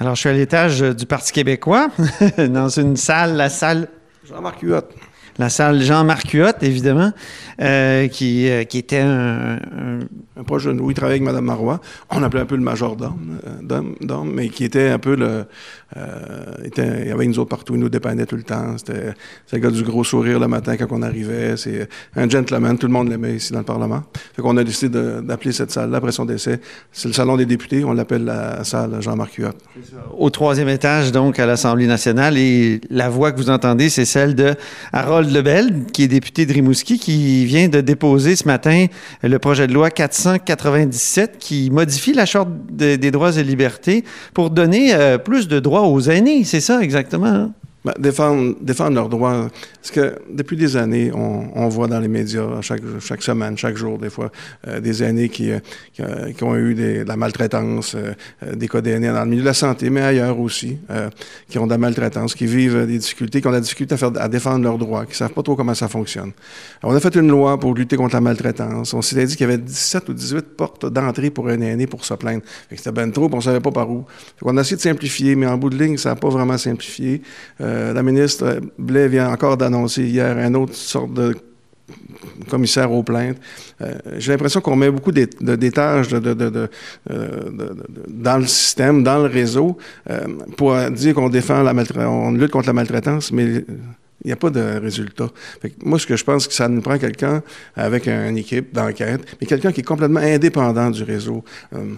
Alors, je suis à l'étage du Parti québécois, dans une salle, la salle Jean-Marc Huot. La salle Jean-Marc Huot, évidemment, euh, qui, euh, qui était un, un, un proche de nous. Il travaillait avec Mme Marois. On appelait un peu le majordome, euh, d'homme, mais qui était un peu le. Euh, était, il y avait nous autres partout, il nous dépannait tout le temps. C'était le gars du gros sourire le matin quand on arrivait. C'est un gentleman, tout le monde l'aimait ici dans le Parlement. Fait qu'on a décidé d'appeler cette salle-là après son décès. C'est le salon des députés, on l'appelle la salle Jean-Marc Huot. Au troisième étage, donc, à l'Assemblée nationale, et la voix que vous entendez, c'est celle de Harold Lebel, qui est député de Rimouski, qui vient de déposer ce matin le projet de loi 497 qui modifie la Charte de, des droits et libertés pour donner euh, plus de droits aux aînés. C'est ça exactement. Hein? Ben, défendre, leurs droits. Parce que depuis des années, on, voit dans les médias, chaque, semaine, chaque jour, des fois, euh, des aînés qui, euh, qui, qui, ont eu de la maltraitance, euh, des cas d'aînés dans le milieu de la santé, mais ailleurs aussi, qui ont de la maltraitance, qui vivent des difficultés, qui ont de la difficulté à, faire, à défendre leurs droits, qui ne savent pas trop comment ça fonctionne. On a fait une loi pour lutter contre la maltraitance. On s'était dit qu'il y avait 17 ou 18 portes d'entrée pour un aîné pour se plaindre. C'était bien trop, on ne savait pas par où. on a essayé de simplifier, mais en bout de ligne, ça n'a pas vraiment simplifié. La ministre Blais vient encore d'annoncer hier une autre sorte de commissaire aux plaintes. Euh, J'ai l'impression qu'on met beaucoup de, de, de, dans le système, dans le réseau, euh, pour dire qu'on défend la on lutte contre la maltraitance, mais n'y a pas de résultat. moi, ce que je pense, que ça nous prend quelqu'un avec une équipe d'enquête, mais quelqu'un qui est complètement indépendant du réseau. Euh,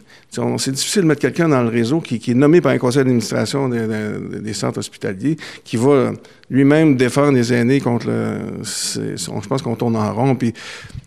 c'est difficile de mettre quelqu'un dans le réseau qui, est nommé par un conseil d'administration des, centres hospitaliers, qui va lui-même défendre les aînés contre le... je pense qu'on tourne en rond. Puis...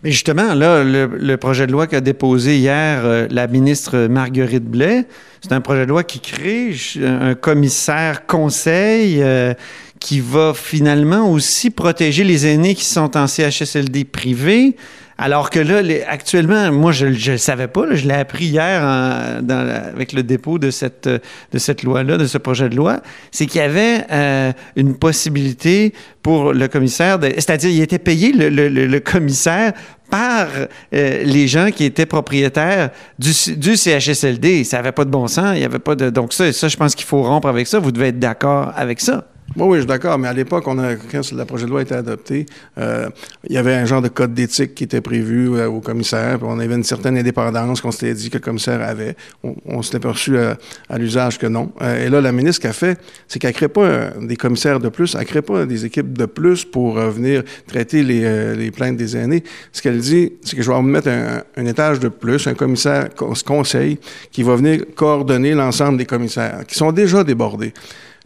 Mais justement, là, le, le projet de loi qu'a déposé hier euh, la ministre Marguerite Blais, c'est un projet de loi qui crée un commissaire conseil euh, qui va finalement aussi protéger les aînés qui sont en CHSLD privé. Alors que là, actuellement, moi, je ne le savais pas. Je l'ai appris hier avec le dépôt de cette, de cette loi-là, de ce projet de loi. C'est qu'il y avait euh, une possibilité pour le commissaire, c'est-à-dire il était payé, le commissaire, par euh, les gens qui étaient propriétaires du, du CHSLD. Ça n'avait pas de bon sens. Il y avait pas de. Donc, ça, ça je pense qu'il faut rompre avec ça. Vous devez être d'accord avec ça. Oui, je suis d'accord, mais à l'époque, on a, quand le projet de loi a été adopté, euh, il y avait un genre de code d'éthique qui était prévu euh, au commissaire, puis on avait une certaine indépendance qu'on s'était dit que le commissaire avait. On, s'était perçu à, à l'usage que non. Euh, et là, la ministre, ce fait, c'est qu'elle ne crée pas des commissaires de plus, elle crée pas des équipes de plus pour venir traiter les, les, plaintes des aînés. Ce qu'elle dit, c'est que je vais mettre un, un, étage de plus, un commissaire conseil, qui va venir coordonner l'ensemble des commissaires, qui sont déjà débordés.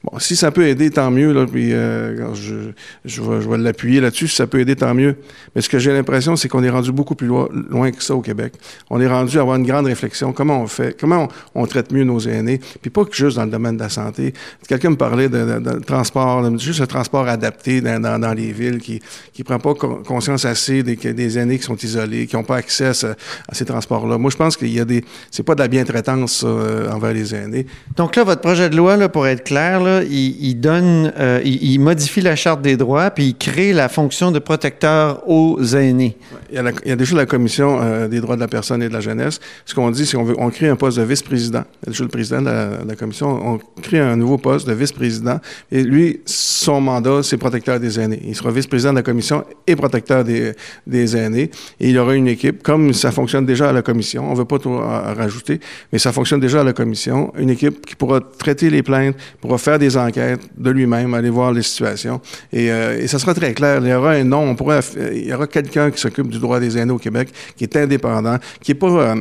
Bon, si ça peut aider, tant mieux. Là, puis, euh, je, je vais, je vais l'appuyer là-dessus. Si ça peut aider, tant mieux. Mais ce que j'ai l'impression, c'est qu'on est rendu beaucoup plus loin, que ça au Québec. On est rendu à avoir une grande réflexion. Comment on fait? Comment on, traite mieux nos aînés? Puis pas que juste dans le domaine de la santé. Quelqu'un me parlait de, de, de transport, juste le transport adapté dans, dans, dans les villes qui qui prend pas conscience assez des, des aînés qui sont isolés, qui n'ont pas accès à ces transports-là. Moi, je pense qu'il y a des... C'est pas de la bientraitance euh, envers les aînés. Donc là, votre projet de loi, là, pour être clair, là, il, donne, euh, il, modifie la charte des droits, puis il crée la fonction de protecteur aux aînés. Il y a, déjà la commission euh, des droits de la personne et de la jeunesse. Ce qu'on dit, c'est qu'on on crée un poste de vice-président. Il y a déjà le président de la, commission. On crée un nouveau poste de vice-président. Et lui, son mandat, c'est protecteur des aînés. Il sera vice-président de la commission et protecteur des, des aînés. Et il aura une équipe, comme ça fonctionne déjà à la commission. On ne veut pas tout rajouter, mais ça fonctionne déjà à la commission. Une équipe qui pourra traiter les plaintes, pourra faire des enquêtes de lui-même, aller voir les situations. Et, euh, ça sera très clair. Il y aura un nom, on pourrait, il y aura quelqu'un qui s'occupe du droit des aînés au Québec, qui est indépendant, qui n'est pas euh,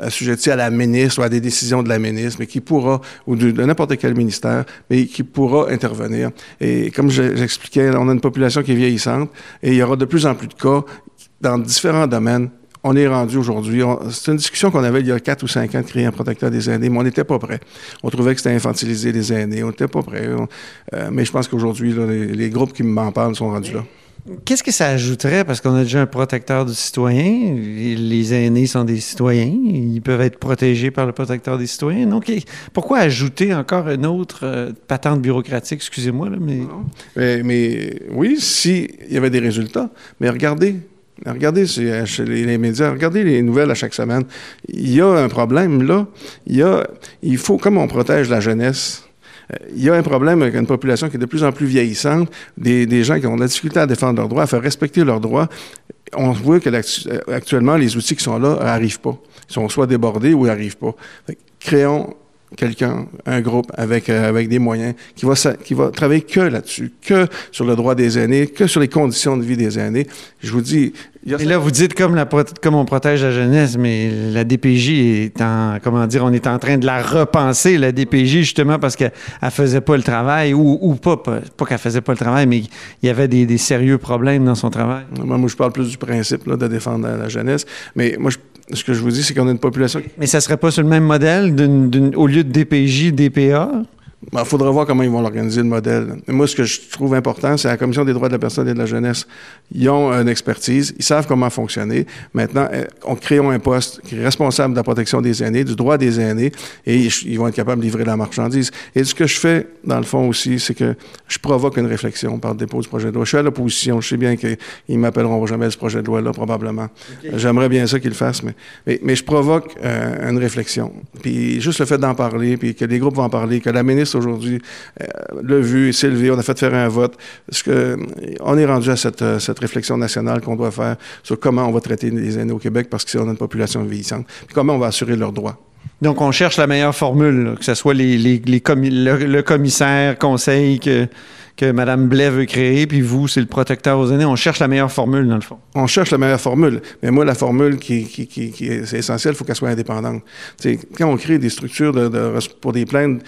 assujetti à la ministre ou à des décisions de la ministre, mais qui pourra, ou de, de n'importe quel ministère, mais qui pourra intervenir. Et comme j'expliquais, on a une population qui est vieillissante et il y aura de plus en plus de cas dans différents domaines on est rendu aujourd'hui. C'est une discussion qu'on avait il y a quatre ou cinq ans de créer un protecteur des aînés, mais on n'était pas prêt. On trouvait que c'était infantiliser les aînés. On n'était pas prêt. Euh, mais je pense qu'aujourd'hui, les, les, groupes qui m'en parlent sont rendus là. Qu'est-ce que ça ajouterait? Parce qu'on a déjà un protecteur du citoyen. Les aînés sont des citoyens. Ils peuvent être protégés par le protecteur des citoyens. Donc, pourquoi ajouter encore une autre euh, patente bureaucratique? Excusez-moi, mais... mais... mais... oui, s'il y avait des résultats. Mais regardez, Regardez chez les médias, regardez les nouvelles à chaque semaine. Il y a un problème là. Il, y a, faut, comme on protège la jeunesse, euh, il y a un problème avec une population qui est de plus en plus vieillissante, des, gens qui ont de la difficulté à défendre leurs droits, à faire respecter leurs droits. On voit que euh, actuellement, les outils qui sont là n'arrivent pas. Ils sont soit débordés ou n'arrivent pas. créons quelqu'un, un groupe avec, euh, avec des moyens qui va, qui va travailler que là-dessus, que sur le droit des aînés, que sur les conditions de vie des aînés. Je vous dis. Et là, vous dites comme, la, comme on protège la jeunesse, mais la DPJ est en, comment dire, on est en train de la repenser, la DPJ, justement parce qu'elle ne faisait pas le travail, ou, ou pas, pas, pas qu'elle faisait pas le travail, mais il y avait des, des, sérieux problèmes dans son travail. Moi, moi je parle plus du principe là, de défendre la, la jeunesse, mais moi, je ce que je vous dis, c'est qu'on a une population. Mais ça serait pas sur le même modèle, au lieu de DPJ, DPA? Il ben, faudra voir comment ils vont l'organiser, le modèle. moi, ce que je trouve important, c'est la Commission des droits de la personne et de la jeunesse. Ils ont une expertise, ils savent comment fonctionner. Maintenant, euh, on crée un poste qui est responsable de la protection des aînés, du droit des aînés, et ils vont être capables de livrer la marchandise. Et ce que je fais, dans le fond aussi, c'est que je provoque une réflexion par le dépôt du projet de loi. Je suis à l'opposition. Je sais bien qu'ils m'appelleront jamais ce projet de loi-là, probablement. J'aimerais bien ça qu'ils le fassent, mais, mais, je provoque euh, une réflexion. Puis juste le fait d'en parler, puis que les groupes vont en parler, que la ministre aujourd'hui euh, l'a vu, s'est levé, on a fait faire un vote. Parce que on est rendu à cette, cette réflexion nationale qu'on doit faire sur comment on va traiter les aînés au Québec parce qu'on a une population vieillissante, puis comment on va assurer leurs droits. Donc, on cherche la meilleure formule, que ce soit les, les, le, commissaire, conseil que, que Mme Blais veut créer, puis vous, c'est le protecteur aux aînés. On cherche la meilleure formule, dans le fond. On cherche la meilleure formule. Mais moi, la formule qui, qui, qui, qui est essentielle, il faut qu'elle soit indépendante. T'sais, quand on crée des structures de, de, pour des plaintes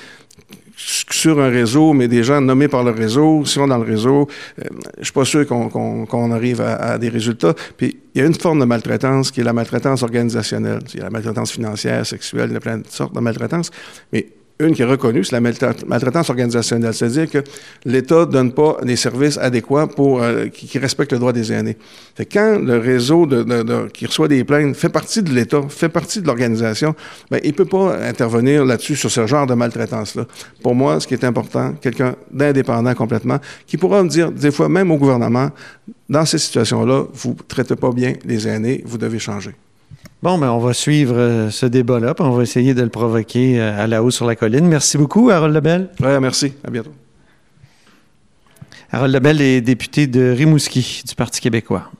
sur un réseau, mais des gens nommés par le réseau, si sont dans le réseau, euh, je suis pas sûr qu'on arrive à, à, des résultats. Puis il y a une forme de maltraitance qui est la maltraitance organisationnelle. Il y a la maltraitance financière, sexuelle, il y a plein de sortes de maltraitance. Mais une qui est reconnue, c'est la maltraitance organisationnelle, c'est-à-dire que l'État donne pas des services adéquats pour euh, qui, respectent le droit des aînés. Fait quand le réseau de, de, qui reçoit des plaintes fait partie de l'État, fait partie de l'organisation, ben il peut pas intervenir là-dessus sur ce genre de maltraitance-là. Pour moi, ce qui est important, quelqu'un d'indépendant complètement, qui pourra me dire des fois même au gouvernement, dans ces situations-là, vous traitez pas bien les aînés, vous devez changer. Bon, ben, on va suivre euh, ce débat-là, puis on va essayer de le provoquer euh, à la haut sur la colline. Merci beaucoup, Harold Lebel. Oui, merci. À bientôt. Harold Lebel est député de Rimouski du Parti québécois.